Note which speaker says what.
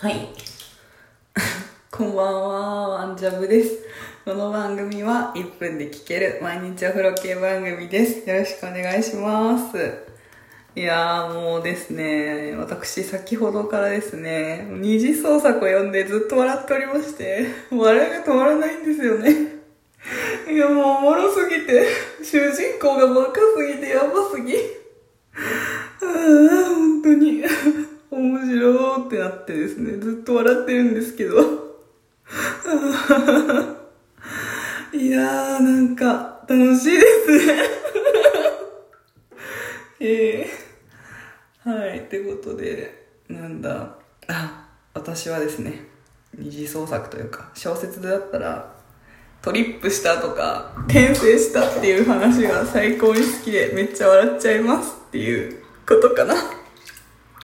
Speaker 1: はい。こんばんは、ワンジャブです。この番組は1分で聞ける毎日お風呂系番組です。よろしくお願いします。いやーもうですね、私先ほどからですね、二次創作を読んでずっと笑っておりまして、笑いが止まらないんですよね。いやもうおもろすぎて、主人公がバカすぎてやばすぎ。ああ、本当に。面白ーってなってですね、ずっと笑ってるんですけど。いやー、なんか、楽しいですね。ええはい、ってことで、なんだ、あ、私はですね、二次創作というか、小説だったら、トリップしたとか、転生したっていう話が最高に好きで、めっちゃ笑っちゃいますっていうことかな。